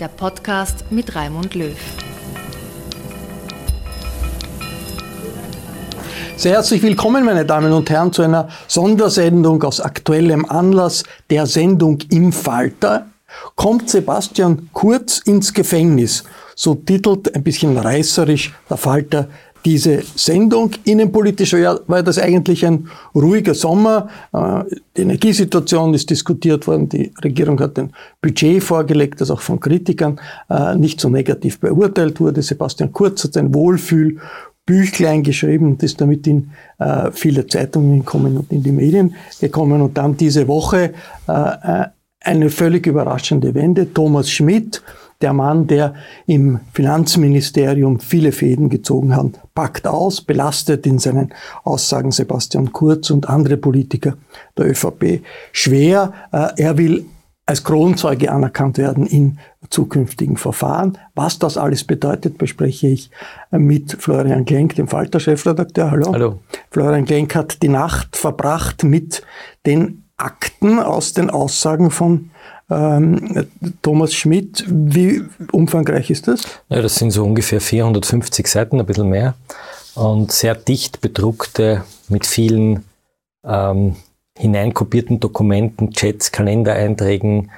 der Podcast mit Raimund Löw. Sehr herzlich willkommen, meine Damen und Herren, zu einer Sondersendung aus aktuellem Anlass der Sendung im Falter. Kommt Sebastian Kurz ins Gefängnis? So titelt ein bisschen reißerisch der Falter diese Sendung. Innenpolitisch war das eigentlich ein ruhiger Sommer. Äh, die Energiesituation ist diskutiert worden. Die Regierung hat ein Budget vorgelegt, das auch von Kritikern äh, nicht so negativ beurteilt wurde. Sebastian Kurz hat ein Wohlfühl Büchlein geschrieben und ist damit in äh, viele Zeitungen gekommen und in die Medien gekommen. Und dann diese Woche eine völlig überraschende Wende. Thomas Schmidt, der Mann, der im Finanzministerium viele Fäden gezogen hat, packt aus, belastet in seinen Aussagen Sebastian Kurz und andere Politiker der ÖVP schwer. Äh, er will als Kronzeuge anerkannt werden in zukünftigen Verfahren. Was das alles bedeutet, bespreche ich mit Florian Klenk, dem Falter-Chefredakteur. Hallo. Hallo. Florian Klenk hat die Nacht verbracht mit den Akten aus den Aussagen von ähm, Thomas Schmidt, wie umfangreich ist das? Ja, das sind so ungefähr 450 Seiten, ein bisschen mehr. Und sehr dicht bedruckte, mit vielen ähm, hineinkopierten Dokumenten, Chats, Kalendereinträgen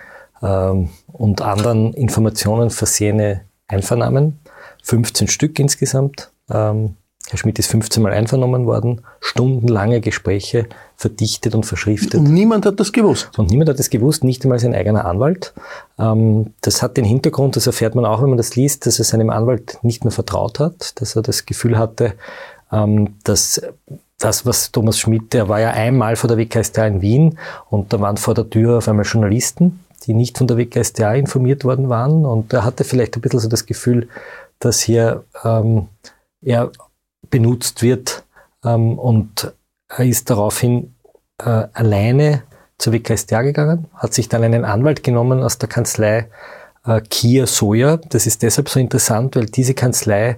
ähm, und anderen Informationen versehene Einvernahmen. 15 Stück insgesamt. Ähm, Herr Schmidt ist 15 Mal einvernommen worden, stundenlange Gespräche verdichtet und verschriftet. Und niemand hat das gewusst. Und niemand hat das gewusst, nicht einmal sein eigener Anwalt. Ähm, das hat den Hintergrund, das erfährt man auch, wenn man das liest, dass er seinem Anwalt nicht mehr vertraut hat, dass er das Gefühl hatte, ähm, dass das, was Thomas Schmidt, der war ja einmal vor der WKStA in Wien und da waren vor der Tür auf einmal Journalisten, die nicht von der WKStA informiert worden waren und er hatte vielleicht ein bisschen so das Gefühl, dass hier ähm, er benutzt wird ähm, und er ist daraufhin äh, alleine zur WKStA gegangen, hat sich dann einen Anwalt genommen aus der Kanzlei äh, Kia Soja. Das ist deshalb so interessant, weil diese Kanzlei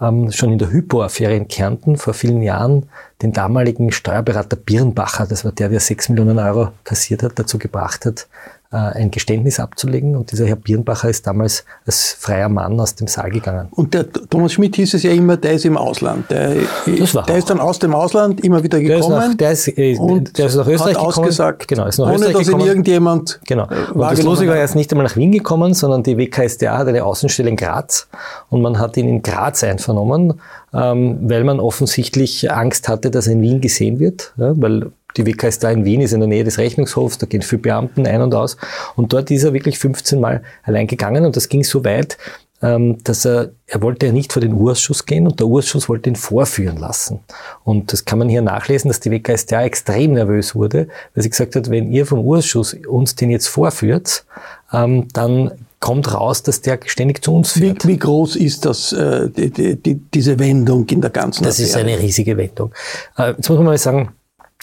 ähm, schon in der Hypo-Affäre in Kärnten vor vielen Jahren den damaligen Steuerberater Birnbacher, das war der, der sechs Millionen Euro kassiert hat, dazu gebracht hat, ein Geständnis abzulegen. Und dieser Herr Birnbacher ist damals als freier Mann aus dem Saal gegangen. Und der Thomas Schmidt hieß es ja immer, der ist im Ausland. Der, der ist dann aus dem Ausland immer wieder gekommen. Der ist, nach, der ist, und der ist nach Österreich hat gekommen. ausgesagt, genau, ist nach ohne Österreich dass ihn gekommen. irgendjemand Genau. äh, Und das Lustige war, er ist nicht einmal nach Wien gekommen, sondern die WKStA hat eine Außenstelle in Graz und man hat ihn in Graz einvernommen, ähm, weil man offensichtlich Angst hatte, dass er in Wien gesehen wird, ja, weil die WKStA in Wien ist in der Nähe des Rechnungshofs, da gehen viele Beamten ein und aus. Und dort ist er wirklich 15 Mal allein gegangen und das ging so weit, ähm, dass er, er wollte ja nicht vor den Urausschuss gehen und der Urausschuss wollte ihn vorführen lassen. Und das kann man hier nachlesen, dass die WKStA extrem nervös wurde, weil sie gesagt hat, wenn ihr vom Urausschuss uns den jetzt vorführt, ähm, dann kommt raus, dass der ständig zu uns führt. Wie, wie groß ist das, äh, die, die, diese Wendung in der ganzen Das Affäre? ist eine riesige Wendung. Äh, jetzt muss man mal sagen,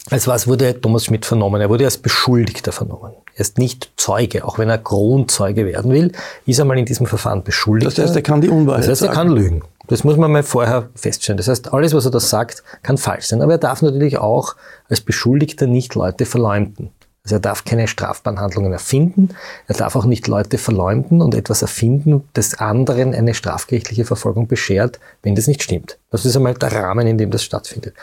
als was wurde Thomas Schmidt vernommen? Er wurde als Beschuldigter vernommen. Er ist nicht Zeuge, auch wenn er Kronzeuge werden will, ist er mal in diesem Verfahren beschuldigt. Das heißt, er kann die Unwahrheit Das heißt, er sagen. kann lügen. Das muss man mal vorher feststellen. Das heißt, alles, was er da sagt, kann falsch sein. Aber er darf natürlich auch als Beschuldigter nicht Leute verleumden. Also er darf keine strafbaren erfinden, er darf auch nicht Leute verleumden und etwas erfinden, das anderen eine strafgerichtliche Verfolgung beschert, wenn das nicht stimmt. Das ist einmal der Rahmen, in dem das stattfindet.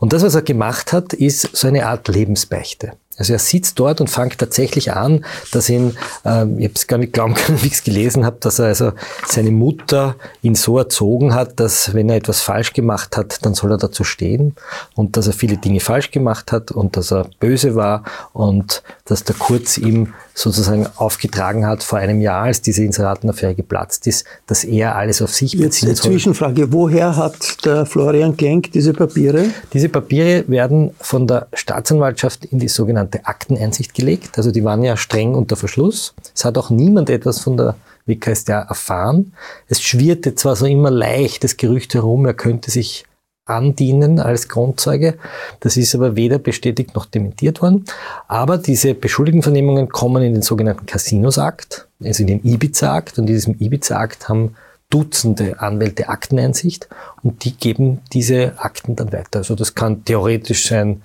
Und das, was er gemacht hat, ist so eine Art Lebensbeichte. Also er sitzt dort und fängt tatsächlich an, dass ihn, äh, ich habe es gar nicht glauben können, wie ich es gelesen habe, dass er also seine Mutter ihn so erzogen hat, dass wenn er etwas falsch gemacht hat, dann soll er dazu stehen. Und dass er viele Dinge falsch gemacht hat und dass er böse war und dass der Kurz ihm sozusagen aufgetragen hat vor einem Jahr, als diese Inseratenaffäre geplatzt ist, dass er alles auf sich beziehen Jetzt soll. Zwischenfrage, woher hat der Florian Klenk diese Papiere? Diese Papiere werden von der Staatsanwaltschaft in die sogenannte Akteneinsicht gelegt. Also die waren ja streng unter Verschluss. Es hat auch niemand etwas von der WKStA erfahren. Es schwirrte zwar so immer leicht das Gerücht herum, er könnte sich andienen als Grundzeuge. Das ist aber weder bestätigt noch dementiert worden. Aber diese Beschuldigtenvernehmungen kommen in den sogenannten Casinos-Akt, also in den Ibiza-Akt. Und in diesem Ibiza-Akt haben Dutzende Anwälte Akteneinsicht und die geben diese Akten dann weiter. Also das kann theoretisch sein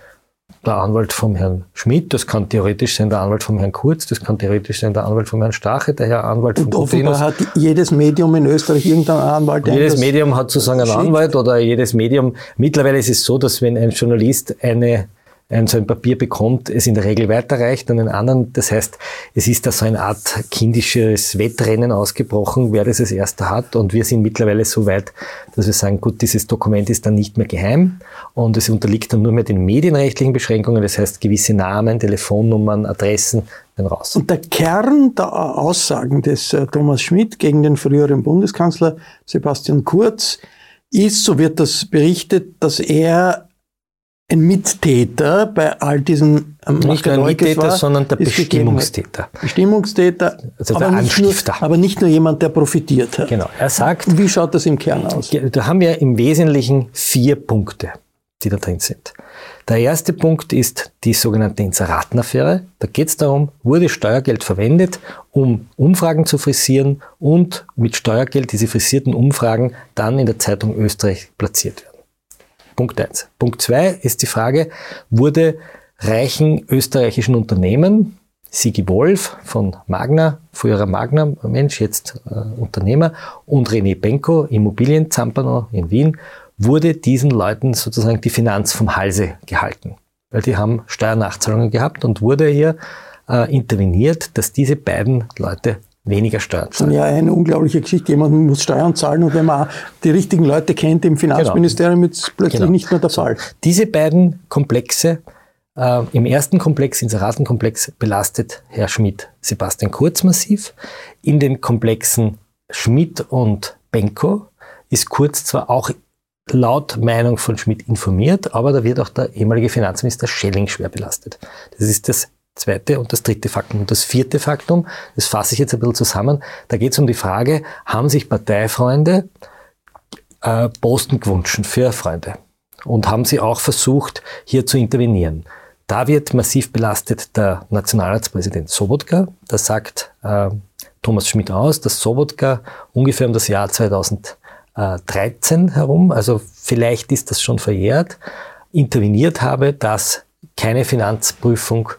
der Anwalt vom Herrn Schmidt, das kann theoretisch sein der Anwalt vom Herrn Kurz, das kann theoretisch sein der Anwalt vom Herrn Stache, der Herr Anwalt Und offenbar hat jedes Medium in Österreich irgendeinen Anwalt. Jedes Medium hat sozusagen einen Anwalt oder jedes Medium. Mittlerweile ist es so, dass wenn ein Journalist eine ein, so ein Papier bekommt, es in der Regel weiterreicht an den anderen. Das heißt, es ist da so eine Art kindisches Wettrennen ausgebrochen, wer das als erster hat. Und wir sind mittlerweile so weit, dass wir sagen, gut, dieses Dokument ist dann nicht mehr geheim und es unterliegt dann nur mehr den medienrechtlichen Beschränkungen. Das heißt, gewisse Namen, Telefonnummern, Adressen werden raus. Und der Kern der Aussagen des äh, Thomas Schmidt gegen den früheren Bundeskanzler Sebastian Kurz ist, so wird das berichtet, dass er ein Mittäter bei all diesen ähm, Nicht nur ein Mittäter, war, sondern der Bestimmungstäter. Bestimmungstäter, also der aber, nicht nur, aber nicht nur jemand, der profitiert hat. Genau. Er sagt. Wie schaut das im Kern aus? Da haben wir im Wesentlichen vier Punkte, die da drin sind. Der erste Punkt ist die sogenannte Inseratenaffäre. Da geht es darum, wurde Steuergeld verwendet, um Umfragen zu frisieren und mit Steuergeld diese frisierten Umfragen dann in der Zeitung Österreich platziert werden. Punkt eins. Punkt zwei ist die Frage, wurde reichen österreichischen Unternehmen, Sigi Wolf von Magna, früherer Magna-Mensch, jetzt äh, Unternehmer, und René Benko, Immobilien-Zampano in Wien, wurde diesen Leuten sozusagen die Finanz vom Halse gehalten. Weil die haben Steuernachzahlungen gehabt und wurde hier äh, interveniert, dass diese beiden Leute weniger Steuern zahlen. Ja, eine unglaubliche Geschichte. Jemand muss Steuern zahlen und wenn man die richtigen Leute kennt im Finanzministerium, genau. ist es plötzlich genau. nicht mehr der Fall. Diese beiden Komplexe, äh, im ersten Komplex, Inseratenkomplex, belastet Herr Schmidt Sebastian Kurz massiv. In den Komplexen Schmidt und Benko ist Kurz zwar auch laut Meinung von Schmidt informiert, aber da wird auch der ehemalige Finanzminister Schelling schwer belastet. Das ist das zweite und das dritte Faktum. Und das vierte Faktum, das fasse ich jetzt ein bisschen zusammen, da geht es um die Frage, haben sich Parteifreunde äh, Posten gewünscht für Freunde? Und haben sie auch versucht, hier zu intervenieren? Da wird massiv belastet der Nationalratspräsident Sobotka. Da sagt äh, Thomas Schmidt aus, dass Sobotka ungefähr um das Jahr 2013 herum, also vielleicht ist das schon verjährt, interveniert habe, dass keine Finanzprüfung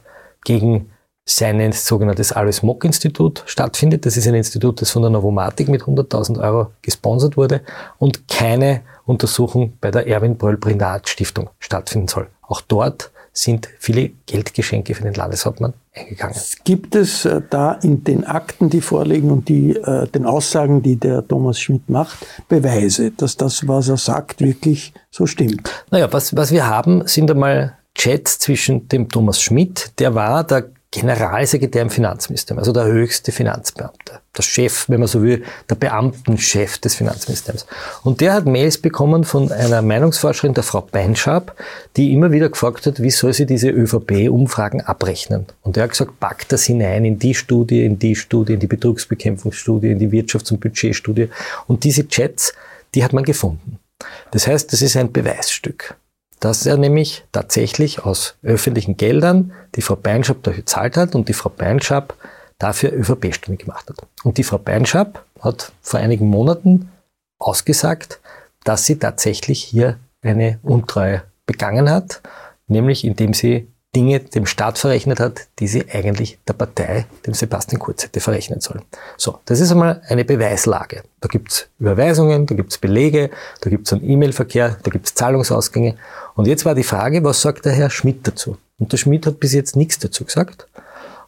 gegen sein sogenanntes Alois Mock Institut stattfindet. Das ist ein Institut, das von der Novomatic mit 100.000 Euro gesponsert wurde und keine Untersuchung bei der Erwin Bröll Brinat Stiftung stattfinden soll. Auch dort sind viele Geldgeschenke für den Landeshauptmann eingegangen. Gibt es äh, da in den Akten, die vorliegen und die, äh, den Aussagen, die der Thomas Schmidt macht, Beweise, dass das, was er sagt, wirklich so stimmt? Naja, was, was wir haben, sind einmal Chat zwischen dem Thomas Schmidt, der war der Generalsekretär im Finanzministerium, also der höchste Finanzbeamte, der Chef, wenn man so will, der Beamtenchef des Finanzministeriums. Und der hat Mails bekommen von einer Meinungsforscherin, der Frau Beinschab, die immer wieder gefragt hat, wie soll sie diese ÖVP-Umfragen abrechnen. Und er hat gesagt, packt das hinein in die Studie, in die Studie, in die Betrugsbekämpfungsstudie, in die Wirtschafts- und Budgetstudie. Und diese Chats, die hat man gefunden. Das heißt, das ist ein Beweisstück dass er nämlich tatsächlich aus öffentlichen Geldern die Frau Beinschab dafür gezahlt hat und die Frau Beinschab dafür ÖVP-Stimme gemacht hat. Und die Frau Beinschab hat vor einigen Monaten ausgesagt, dass sie tatsächlich hier eine Untreue begangen hat, nämlich indem sie Dinge dem Staat verrechnet hat, die sie eigentlich der Partei, dem Sebastian Kurz, hätte verrechnen sollen. So, das ist einmal eine Beweislage. Da gibt's Überweisungen, da gibt's Belege, da gibt's einen E-Mail-Verkehr, da gibt's Zahlungsausgänge. Und jetzt war die Frage, was sagt der Herr Schmidt dazu? Und der Schmidt hat bis jetzt nichts dazu gesagt.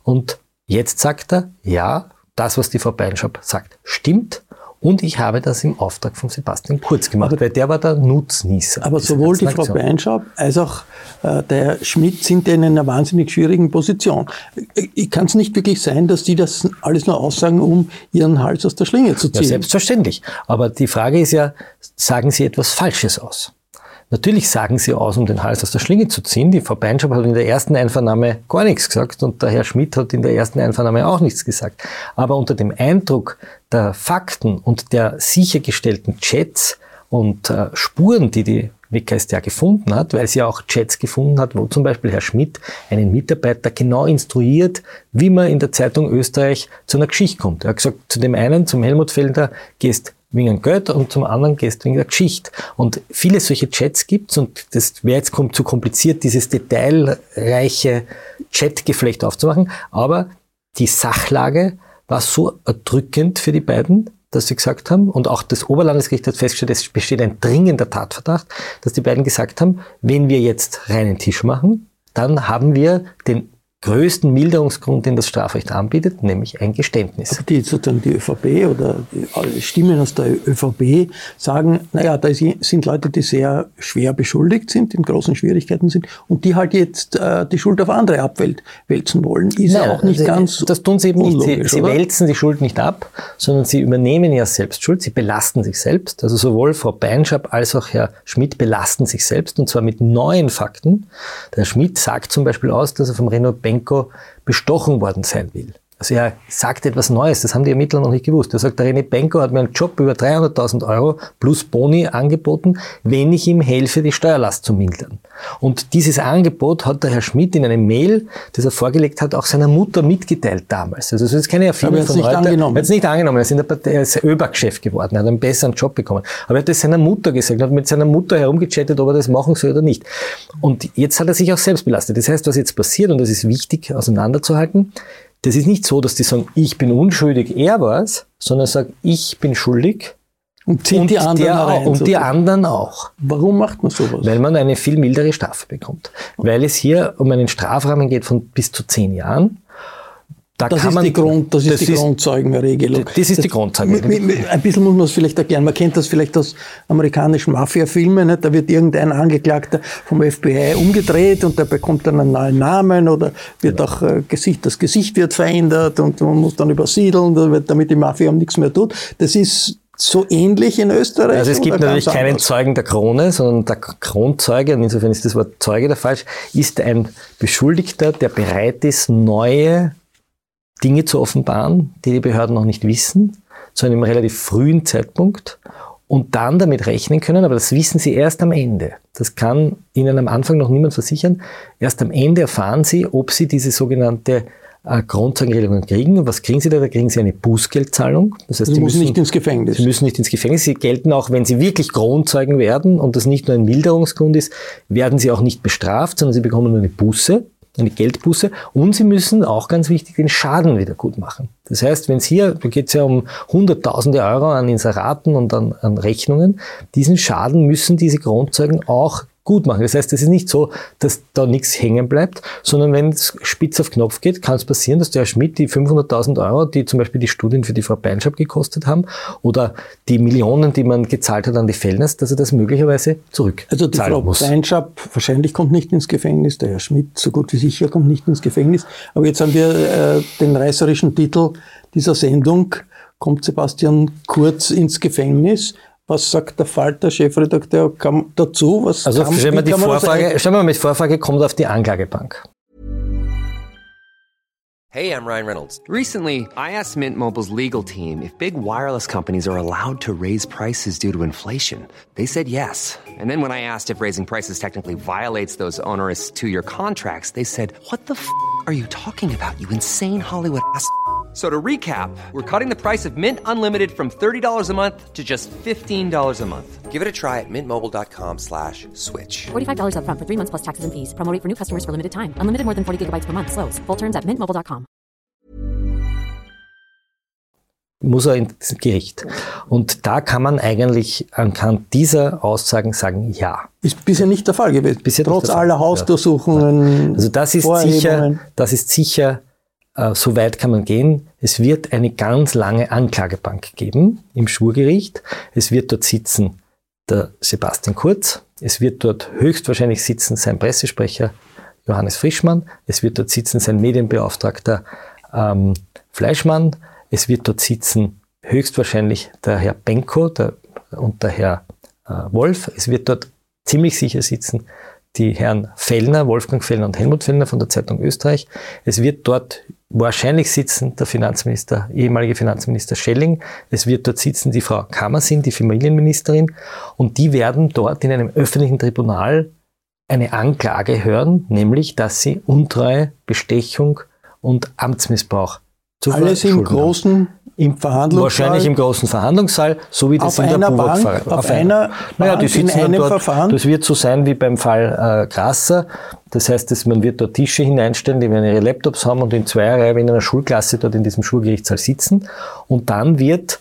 Und jetzt sagt er, ja, das, was die Frau Beinschab sagt, stimmt. Und ich habe das im Auftrag von Sebastian Kurz gemacht, aber, weil der war der Nutznießer. Aber sowohl die Frau Beinschab als auch äh, der Schmidt sind in einer wahnsinnig schwierigen Position. Ich kann es nicht wirklich sein, dass die das alles nur aussagen, um ihren Hals aus der Schlinge zu ziehen. Ja, selbstverständlich. Aber die Frage ist ja, sagen sie etwas Falsches aus? Natürlich sagen sie aus, um den Hals aus der Schlinge zu ziehen. Die Frau Beinschab hat in der ersten Einvernahme gar nichts gesagt und der Herr Schmidt hat in der ersten Einvernahme auch nichts gesagt. Aber unter dem Eindruck der Fakten und der sichergestellten Chats und äh, Spuren, die die WKStA gefunden hat, weil sie auch Chats gefunden hat, wo zum Beispiel Herr Schmidt einen Mitarbeiter genau instruiert, wie man in der Zeitung Österreich zu einer Geschichte kommt. Er hat gesagt, zu dem einen, zum Helmut Felder, gehst wegen Geld und zum anderen gehst wegen der Geschichte. Und viele solche Chats gibt's und das wäre jetzt zu kompliziert, dieses detailreiche Chatgeflecht aufzumachen, aber die Sachlage war so erdrückend für die beiden, dass sie gesagt haben, und auch das Oberlandesgericht hat festgestellt, es besteht ein dringender Tatverdacht, dass die beiden gesagt haben, wenn wir jetzt reinen Tisch machen, dann haben wir den größten Milderungsgrund, den das Strafrecht anbietet, nämlich ein Geständnis. Aber die, sozusagen die ÖVP oder die Stimmen aus der ÖVP sagen, naja, da sind Leute, die sehr schwer beschuldigt sind, in großen Schwierigkeiten sind und die halt jetzt äh, die Schuld auf andere abwälzen wollen. Ist ja auch nicht also, ganz Das tun sie eben nicht. Sie, sie wälzen die Schuld nicht ab, sondern sie übernehmen ja selbst Schuld. Sie belasten sich selbst. Also sowohl Frau Beinschab als auch Herr Schmidt belasten sich selbst und zwar mit neuen Fakten. Der Schmidt sagt zum Beispiel aus, dass er vom Renault Bank Lukashenko bestochen worden sein will. Also er sagt etwas Neues, das haben die Ermittler noch nicht gewusst. Er sagt, der René Benko hat mir einen Job über 300.000 Euro plus Boni angeboten, wenn ich ihm helfe, die Steuerlast zu mildern. Und dieses Angebot hat der Herr Schmidt in einem Mail, das er vorgelegt hat, auch seiner Mutter mitgeteilt damals. Also es ist keine Erfindung von nicht heute. Angenommen. Er hat es nicht angenommen. Er ist, in der Partei, er ist ÖBAG-Chef geworden, er hat einen besseren Job bekommen. Aber er hat es seiner Mutter gesagt, er hat mit seiner Mutter herumgechattet, ob er das machen soll oder nicht. Und jetzt hat er sich auch selbst belastet. Das heißt, was jetzt passiert, und das ist wichtig auseinanderzuhalten, das ist nicht so, dass die sagen, ich bin unschuldig, er war's, sondern sagen, ich bin schuldig. Und zieht die anderen der, rein, Und die anderen auch. Warum macht man sowas? Weil man eine viel mildere Strafe bekommt. Weil es hier um einen Strafrahmen geht von bis zu zehn Jahren. Da das, ist man, die Grund, das, das ist die Grundzeugenregelung. Das ist die Grundzeugenregelung. Ein bisschen muss man es vielleicht erklären. Man kennt das vielleicht aus amerikanischen Mafia-Filmen. Da wird irgendein Angeklagter vom FBI umgedreht und der bekommt dann einen neuen Namen oder wird genau. auch äh, Gesicht, das Gesicht wird verändert und man muss dann übersiedeln, damit die Mafia um nichts mehr tut. Das ist so ähnlich in Österreich? Also es gibt natürlich keinen anders? Zeugen der Krone, sondern der Kronzeuge, und insofern ist das Wort Zeuge da falsch, ist ein Beschuldigter, der bereit ist, neue Dinge zu offenbaren, die die Behörden noch nicht wissen, zu einem relativ frühen Zeitpunkt und dann damit rechnen können, aber das wissen sie erst am Ende. Das kann Ihnen am Anfang noch niemand versichern. Erst am Ende erfahren Sie, ob Sie diese sogenannte äh, Grundzeugenregelung kriegen. Und was kriegen Sie da? Da kriegen Sie eine Bußgeldzahlung. Das heißt, Sie, Sie müssen nicht ins Gefängnis. Sie müssen nicht ins Gefängnis. Sie gelten auch, wenn Sie wirklich Kronzeugen werden und das nicht nur ein Milderungsgrund ist, werden Sie auch nicht bestraft, sondern Sie bekommen nur eine Buße eine Geldbuße und sie müssen auch ganz wichtig den Schaden wieder gut machen. Das heißt, wenn es hier, da geht es ja um Hunderttausende Euro an Inseraten und an, an Rechnungen, diesen Schaden müssen diese Grundzeugen auch gut machen. Das heißt, es ist nicht so, dass da nichts hängen bleibt, sondern wenn es spitz auf Knopf geht, kann es passieren, dass der Herr Schmidt die 500.000 Euro, die zum Beispiel die Studien für die Frau Beinschab gekostet haben, oder die Millionen, die man gezahlt hat an die Fellners, dass er das möglicherweise zurück Also die Frau muss. Beinschab wahrscheinlich kommt nicht ins Gefängnis, der Herr Schmidt so gut wie sicher kommt nicht ins Gefängnis. Aber jetzt haben wir äh, den reißerischen Titel dieser Sendung, kommt Sebastian Kurz ins Gefängnis. Was sagt der Falter Chefredakteur dazu? Was also kann, stellen wir, die Vorfrage, stellen wir mal mit Vorfrage, kommt auf die Anklagebank. Hey, I'm Ryan Reynolds. Recently, I asked Mint Mobile's legal team if big wireless companies are allowed to raise prices due to inflation. They said yes. And then when I asked if raising prices technically violates those onerous two-year contracts, they said, what the f*** are you talking about, you insane Hollywood ass?" So to recap, we're cutting the price of Mint Unlimited from $30 a month to just $15 a month. Give it a try at mintmobile.com slash switch. $45 upfront for three months plus taxes and fees. Promoting for new customers for limited time. Unlimited more than 40 gigabytes per month. Slows. Full terms at mintmobile.com. Muss er ins Gericht. Und da kann man eigentlich anhand dieser Aussagen sagen, ja. Ist bisher nicht der Fall gewesen. Bisher Trotz aller Hausdurchsuchungen. Ja. Also das ist sicher, das ist sicher so weit kann man gehen. Es wird eine ganz lange Anklagebank geben im Schwurgericht. Es wird dort sitzen der Sebastian Kurz. Es wird dort höchstwahrscheinlich sitzen sein Pressesprecher Johannes Frischmann. Es wird dort sitzen sein Medienbeauftragter ähm, Fleischmann. Es wird dort sitzen höchstwahrscheinlich der Herr Benko der, und der Herr äh, Wolf. Es wird dort ziemlich sicher sitzen die Herren Fellner, Wolfgang Fellner und Helmut Fellner von der Zeitung Österreich. Es wird dort wahrscheinlich sitzen der Finanzminister, ehemalige Finanzminister Schelling. Es wird dort sitzen die Frau Kammersin, die Familienministerin. Und die werden dort in einem öffentlichen Tribunal eine Anklage hören, nämlich, dass sie Untreue, Bestechung und Amtsmissbrauch zu Alles im großen im Verhandlungssaal? Wahrscheinlich im großen Verhandlungssaal, so wie das in der Bank, Auf, auf einer naja, die sitzen in einem dort, Verfahren? Das wird so sein wie beim Fall äh, Grasser. Das heißt, dass man wird dort Tische hineinstellen, die werden ihre Laptops haben und in zwei Reihen in einer Schulklasse dort in diesem Schulgerichtssaal sitzen. Und dann wird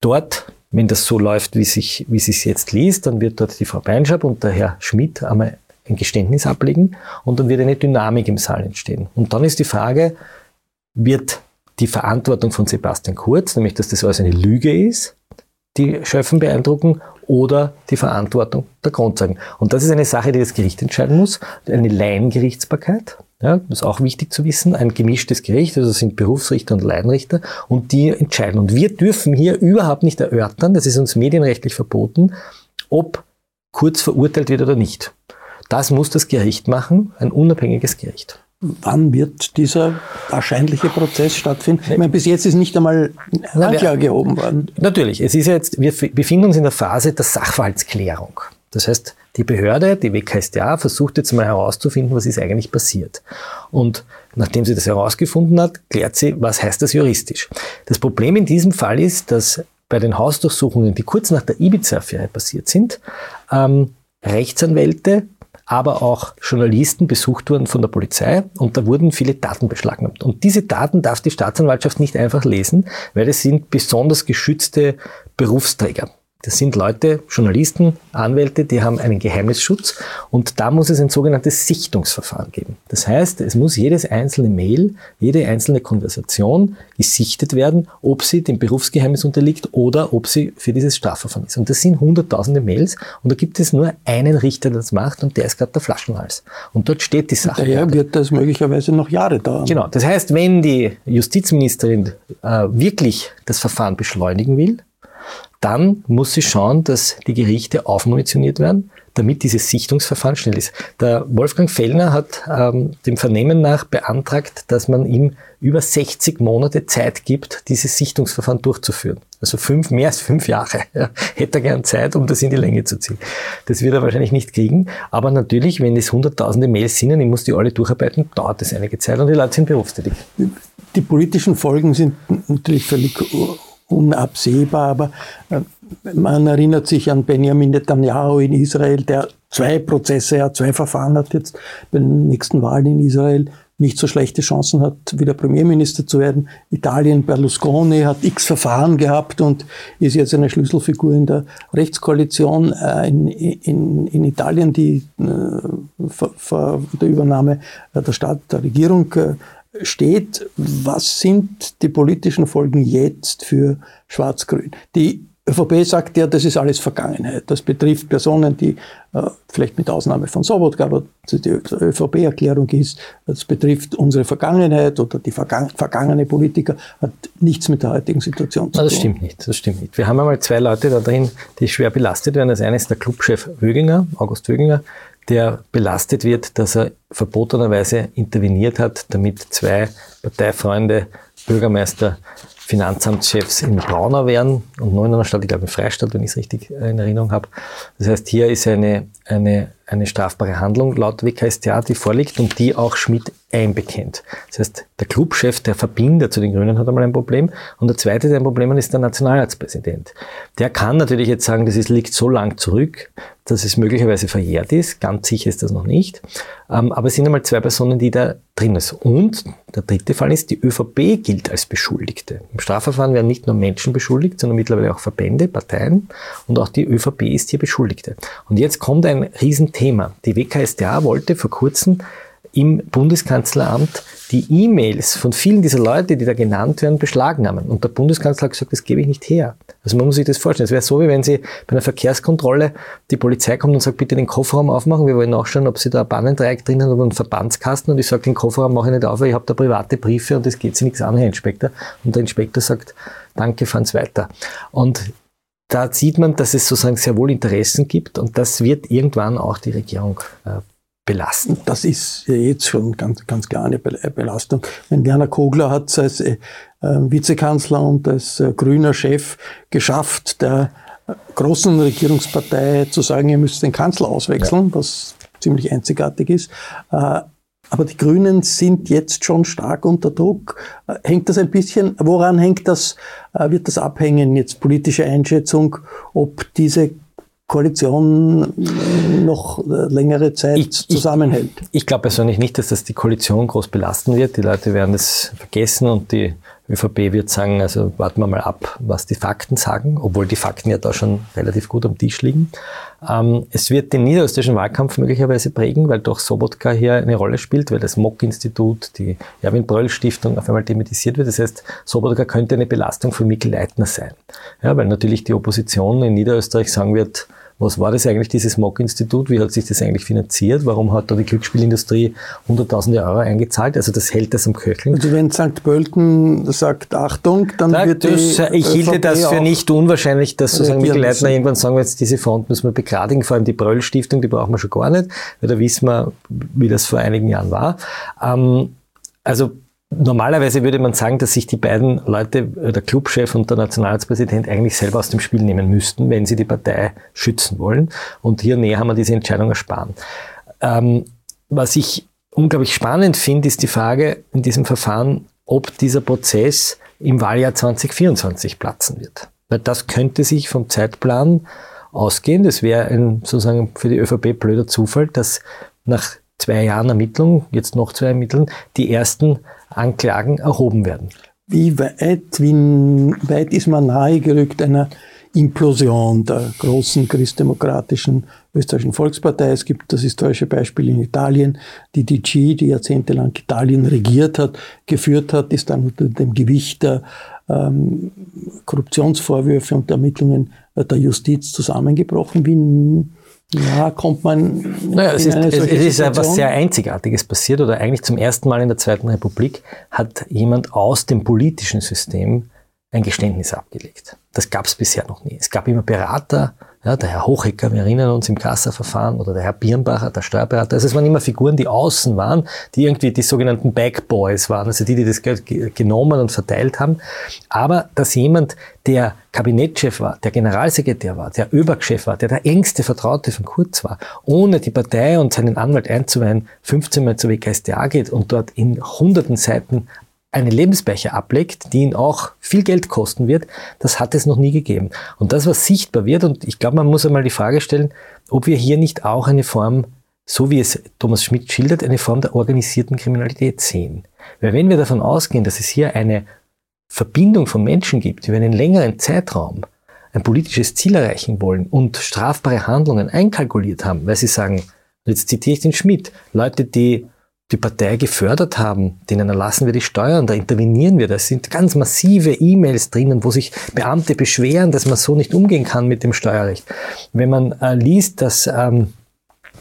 dort, wenn das so läuft, wie sich, wie sich jetzt liest, dann wird dort die Frau Beinschab und der Herr Schmidt einmal ein Geständnis ablegen und dann wird eine Dynamik im Saal entstehen. Und dann ist die Frage, wird die Verantwortung von Sebastian Kurz, nämlich dass das alles eine Lüge ist, die Schöffen beeindrucken, oder die Verantwortung der Grundsagen. Und das ist eine Sache, die das Gericht entscheiden muss. Eine Laiengerichtsbarkeit. Ja, das ist auch wichtig zu wissen. Ein gemischtes Gericht, also sind Berufsrichter und Laienrichter, und die entscheiden. Und wir dürfen hier überhaupt nicht erörtern, das ist uns medienrechtlich verboten, ob Kurz verurteilt wird oder nicht. Das muss das Gericht machen, ein unabhängiges Gericht. Wann wird dieser wahrscheinliche Prozess stattfinden? Ich meine, bis jetzt ist nicht einmal eine Anklage erhoben worden. Natürlich. Es ist jetzt, wir befinden uns in der Phase der Sachverhaltsklärung. Das heißt, die Behörde, die WKStA, versucht jetzt mal herauszufinden, was ist eigentlich passiert. Und nachdem sie das herausgefunden hat, klärt sie, was heißt das juristisch. Das Problem in diesem Fall ist, dass bei den Hausdurchsuchungen, die kurz nach der Ibiza-Affäre passiert sind, ähm, Rechtsanwälte aber auch Journalisten besucht wurden von der Polizei und da wurden viele Daten beschlagnahmt. Und diese Daten darf die Staatsanwaltschaft nicht einfach lesen, weil es sind besonders geschützte Berufsträger. Das sind Leute, Journalisten, Anwälte, die haben einen Geheimnisschutz und da muss es ein sogenanntes Sichtungsverfahren geben. Das heißt, es muss jedes einzelne Mail, jede einzelne Konversation gesichtet werden, ob sie dem Berufsgeheimnis unterliegt oder ob sie für dieses Strafverfahren ist. Und das sind hunderttausende Mails und da gibt es nur einen Richter, der das macht und der ist gerade der Flaschenhals. Und dort steht die Sache. Daher wird das möglicherweise noch Jahre dauern. Genau. Das heißt, wenn die Justizministerin äh, wirklich das Verfahren beschleunigen will, dann muss sie schauen, dass die Gerichte aufmunitioniert werden, damit dieses Sichtungsverfahren schnell ist. Der Wolfgang Fellner hat ähm, dem Vernehmen nach beantragt, dass man ihm über 60 Monate Zeit gibt, dieses Sichtungsverfahren durchzuführen. Also fünf, mehr als fünf Jahre ja, hätte er gern Zeit, um das in die Länge zu ziehen. Das wird er wahrscheinlich nicht kriegen. Aber natürlich, wenn es hunderttausende Mails sind und ich muss die alle durcharbeiten, dauert das einige Zeit und die Leute sind berufstätig. Die politischen Folgen sind natürlich völlig unabsehbar, aber äh, man erinnert sich an Benjamin Netanyahu in Israel, der zwei Prozesse, zwei Verfahren hat jetzt bei den nächsten Wahlen in Israel nicht so schlechte Chancen hat, wieder Premierminister zu werden. Italien, Berlusconi hat x Verfahren gehabt und ist jetzt eine Schlüsselfigur in der Rechtskoalition äh, in, in, in Italien, die äh, vor, der Übernahme der Staat, der Regierung steht. Was sind die politischen Folgen jetzt für Schwarz-Grün? Die ÖVP sagt ja, das ist alles Vergangenheit. Das betrifft Personen, die äh, vielleicht mit Ausnahme von Sobotka, aber die ÖVP-Erklärung ist, das betrifft unsere Vergangenheit oder die vergang vergangene Politiker, hat nichts mit der heutigen Situation zu tun. Das stimmt nicht, das stimmt nicht. Wir haben einmal zwei Leute da drin, die schwer belastet werden. Das eine ist der Clubchef Wöginger, August Wöginger, der belastet wird, dass er verbotenerweise interveniert hat, damit zwei Parteifreunde Bürgermeister Finanzamtschefs in Braunau wären und nur in einer Stadt, ich glaube in Freistadt, wenn ich es richtig in Erinnerung habe. Das heißt, hier ist eine, eine, eine strafbare Handlung laut WKStA, die vorliegt und die auch Schmidt einbekennt. Das heißt, der Clubchef, der Verbinder zu den Grünen hat einmal ein Problem und der zweite, der ein Problem hat, ist der Nationalratspräsident. Der kann natürlich jetzt sagen, das ist, liegt so lang zurück, dass es möglicherweise verjährt ist. Ganz sicher ist das noch nicht. Ähm, aber es sind einmal zwei Personen, die da drin sind. Und der dritte Fall ist, die ÖVP gilt als Beschuldigte. Im Strafverfahren werden nicht nur Menschen beschuldigt, sondern mittlerweile auch Verbände, Parteien und auch die ÖVP ist hier Beschuldigte. Und jetzt kommt ein Riesenthema. Die WKStA wollte vor kurzem im Bundeskanzleramt die E-Mails von vielen dieser Leute, die da genannt werden, beschlagnahmen. Und der Bundeskanzler hat gesagt, das gebe ich nicht her. Also man muss sich das vorstellen. Es wäre so, wie wenn Sie bei einer Verkehrskontrolle die Polizei kommt und sagt, bitte den Kofferraum aufmachen. Wir wollen nachschauen, ob Sie da ein Bannendreieck drin haben oder einen Verbandskasten. Und ich sage, den Kofferraum mache ich nicht auf, weil ich habe da private Briefe und das geht Sie nichts an, Herr Inspektor. Und der Inspektor sagt, danke, fahren's weiter. Und da sieht man, dass es sozusagen sehr wohl Interessen gibt und das wird irgendwann auch die Regierung äh, belasten. Das ist jetzt schon ganz, ganz klar eine Belastung. Wenn Werner Kogler hat als äh, Vizekanzler und als äh, grüner Chef geschafft, der großen Regierungspartei zu sagen, ihr müsst den Kanzler auswechseln, ja. was ziemlich einzigartig ist. Äh, aber die Grünen sind jetzt schon stark unter Druck. Äh, hängt das ein bisschen, woran hängt das, äh, wird das abhängen, jetzt politische Einschätzung, ob diese Koalition noch längere Zeit ich, zusammenhält. Ich, ich glaube persönlich nicht, dass das die Koalition groß belasten wird. Die Leute werden es vergessen und die ÖVP wird sagen, also warten wir mal ab, was die Fakten sagen, obwohl die Fakten ja da schon relativ gut am Tisch liegen. Ähm, es wird den niederösterreichischen Wahlkampf möglicherweise prägen, weil doch Sobotka hier eine Rolle spielt, weil das MOK-Institut, die Erwin-Bröll-Stiftung auf einmal thematisiert wird. Das heißt, Sobotka könnte eine Belastung für Mikkel Leitner sein. Ja, weil natürlich die Opposition in Niederösterreich sagen wird, was war das eigentlich, dieses Mock-Institut? Wie hat sich das eigentlich finanziert? Warum hat da die Glücksspielindustrie hunderttausende Euro eingezahlt? Also das hält das am Köcheln. Also wenn St. Pölten sagt Achtung, dann Na, wird das, die Ich hielte das für nicht unwahrscheinlich, dass sozusagen Mikkel Leitner irgendwann sagen, jetzt diese Front müssen wir begradigen, vor allem die Bröll-Stiftung, die brauchen wir schon gar nicht, weil da wissen wir, wie das vor einigen Jahren war. Ähm, also Normalerweise würde man sagen, dass sich die beiden Leute, der Clubchef und der Nationalratspräsident, eigentlich selber aus dem Spiel nehmen müssten, wenn sie die Partei schützen wollen. Und hier näher haben wir diese Entscheidung ersparen. Ähm, was ich unglaublich spannend finde, ist die Frage in diesem Verfahren, ob dieser Prozess im Wahljahr 2024 platzen wird. Weil das könnte sich vom Zeitplan ausgehen. Das wäre ein sozusagen für die ÖVP blöder Zufall, dass nach zwei Jahren Ermittlung, jetzt noch zwei Ermitteln, die ersten Anklagen erhoben werden. Wie weit, wie weit ist man nahegerückt einer Implosion der großen christdemokratischen österreichischen Volkspartei. Es gibt das historische Beispiel in Italien. Die DG, die jahrzehntelang Italien regiert hat, geführt hat, ist dann unter dem Gewicht der ähm, Korruptionsvorwürfe und Ermittlungen der Justiz zusammengebrochen. Wie ja, kommt man. Naja, es ist, es, es ist etwas sehr Einzigartiges passiert oder eigentlich zum ersten Mal in der Zweiten Republik hat jemand aus dem politischen System ein Geständnis abgelegt. Das gab es bisher noch nie. Es gab immer Berater, ja, der Herr Hochecker, wir erinnern uns im Kassaverfahren, oder der Herr Birnbacher, der Steuerberater. Also es waren immer Figuren, die außen waren, die irgendwie die sogenannten Backboys waren, also die, die das Geld genommen und verteilt haben. Aber dass jemand, der Kabinettchef war, der Generalsekretär war, der ÖBAG-Chef war, der der engste Vertraute von Kurz war, ohne die Partei und seinen Anwalt einzuweihen, 15 Mal zur WKStA geht und dort in hunderten Seiten eine Lebensbecher ablegt, die ihn auch viel Geld kosten wird, das hat es noch nie gegeben. Und das, was sichtbar wird, und ich glaube, man muss einmal die Frage stellen, ob wir hier nicht auch eine Form so wie es Thomas Schmidt schildert, eine Form der organisierten Kriminalität sehen. Weil wenn wir davon ausgehen, dass es hier eine Verbindung von Menschen gibt, die über einen längeren Zeitraum ein politisches Ziel erreichen wollen und strafbare Handlungen einkalkuliert haben, weil sie sagen, jetzt zitiere ich den Schmidt, Leute, die die Partei gefördert haben, denen erlassen wir die Steuern, da intervenieren wir. Da sind ganz massive E-Mails drinnen, wo sich Beamte beschweren, dass man so nicht umgehen kann mit dem Steuerrecht. Wenn man äh, liest, dass ähm,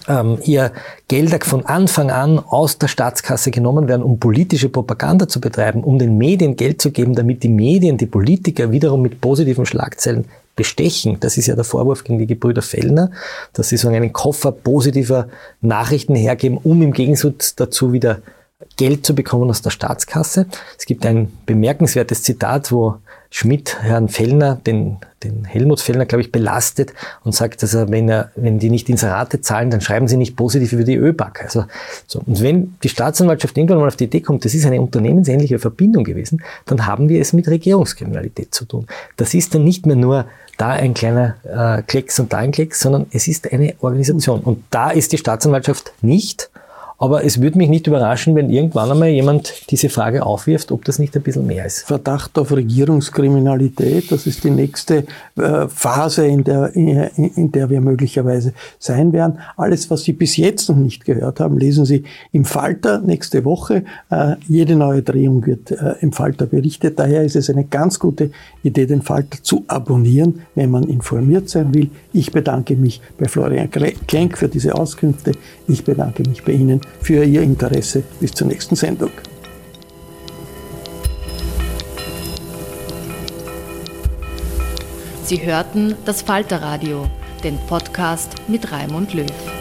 ähm, hier Gelder von Anfang an aus der Staatskasse genommen werden, um politische Propaganda zu betreiben, um den Medien Geld zu geben, damit die Medien, die Politiker wiederum mit positiven Schlagzeilen bestechen. Das ist ja der Vorwurf gegen die Gebrüder Fellner, dass sie so einen Koffer positiver Nachrichten hergeben, um im Gegensatz dazu wieder Geld zu bekommen aus der Staatskasse. Es gibt ein bemerkenswertes Zitat, wo Schmidt Herrn Fellner, den, den Helmut Fellner, glaube ich, belastet und sagt, dass er, wenn, er, wenn die nicht Inserate zahlen, dann schreiben sie nicht positiv über die ÖBAG. Also, so. Und wenn die Staatsanwaltschaft irgendwann mal auf die Idee kommt, das ist eine unternehmensähnliche Verbindung gewesen, dann haben wir es mit Regierungskriminalität zu tun. Das ist dann nicht mehr nur da ein kleiner äh, Klecks und da ein Klecks, sondern es ist eine Organisation. Und da ist die Staatsanwaltschaft nicht aber es würde mich nicht überraschen, wenn irgendwann einmal jemand diese Frage aufwirft, ob das nicht ein bisschen mehr ist. Verdacht auf Regierungskriminalität, das ist die nächste äh, Phase, in der, in, der wir möglicherweise sein werden. Alles, was Sie bis jetzt noch nicht gehört haben, lesen Sie im Falter nächste Woche. Äh, jede neue Drehung wird äh, im Falter berichtet. Daher ist es eine ganz gute Idee, den Falter zu abonnieren, wenn man informiert sein will. Ich bedanke mich bei Florian Klenk für diese Auskünfte. Ich bedanke mich bei Ihnen für Ihr Interesse. Bis zur nächsten Sendung. Sie hörten das Falterradio, den Podcast mit Raimund Löw.